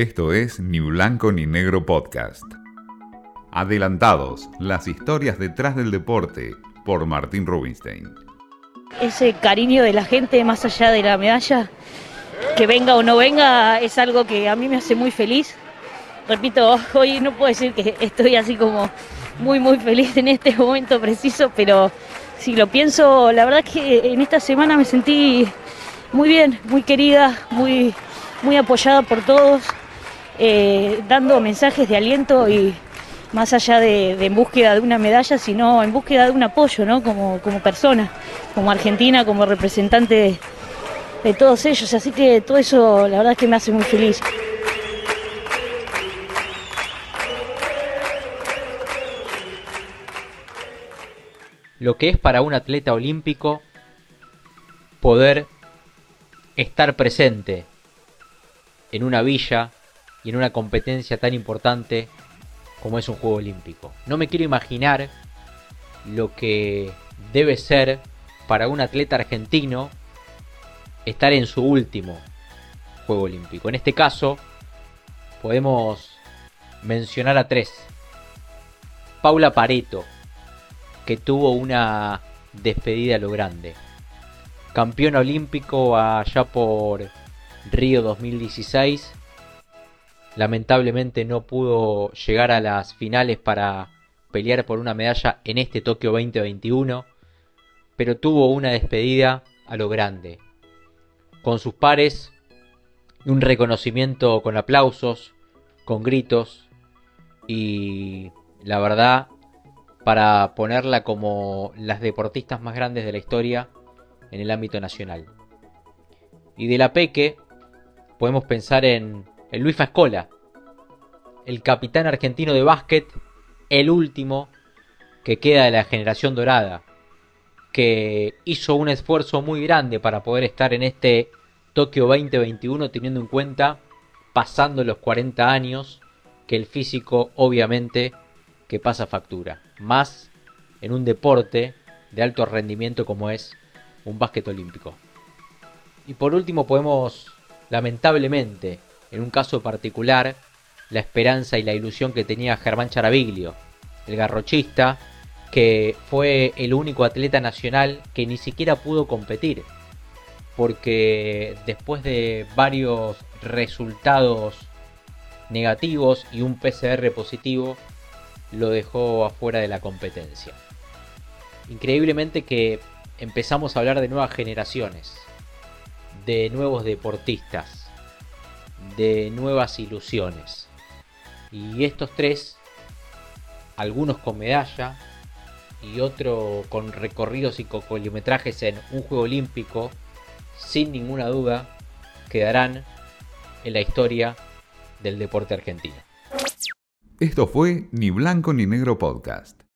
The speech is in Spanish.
Esto es Ni Blanco ni Negro Podcast. Adelantados, las historias detrás del deporte, por Martín Rubinstein. Ese cariño de la gente más allá de la medalla, que venga o no venga, es algo que a mí me hace muy feliz. Repito, hoy no puedo decir que estoy así como muy, muy feliz en este momento preciso, pero si lo pienso, la verdad que en esta semana me sentí muy bien, muy querida, muy, muy apoyada por todos. Eh, dando mensajes de aliento y más allá de, en búsqueda de una medalla, sino en búsqueda de un apoyo, ¿no? Como, como persona, como argentina, como representante de, de todos ellos. Así que todo eso, la verdad es que me hace muy feliz. Lo que es para un atleta olímpico poder estar presente en una villa y en una competencia tan importante como es un Juego Olímpico. No me quiero imaginar lo que debe ser para un atleta argentino estar en su último Juego Olímpico. En este caso, podemos mencionar a tres. Paula Pareto, que tuvo una despedida a lo grande. Campeón olímpico allá por Río 2016 lamentablemente no pudo llegar a las finales para pelear por una medalla en este Tokio 2021, pero tuvo una despedida a lo grande, con sus pares, un reconocimiento con aplausos, con gritos y la verdad para ponerla como las deportistas más grandes de la historia en el ámbito nacional. Y de la Peque podemos pensar en el Luis Fascola, el capitán argentino de básquet, el último que queda de la generación dorada, que hizo un esfuerzo muy grande para poder estar en este Tokio 2021 teniendo en cuenta, pasando los 40 años, que el físico obviamente que pasa factura, más en un deporte de alto rendimiento como es un básquet olímpico. Y por último podemos, lamentablemente, en un caso particular, la esperanza y la ilusión que tenía Germán Charaviglio, el garrochista, que fue el único atleta nacional que ni siquiera pudo competir, porque después de varios resultados negativos y un PCR positivo, lo dejó afuera de la competencia. Increíblemente que empezamos a hablar de nuevas generaciones, de nuevos deportistas, de nuevas ilusiones. Y estos tres, algunos con medalla y otro con recorridos y kilometrajes en un juego olímpico, sin ninguna duda, quedarán en la historia del deporte argentino. Esto fue Ni Blanco ni Negro Podcast.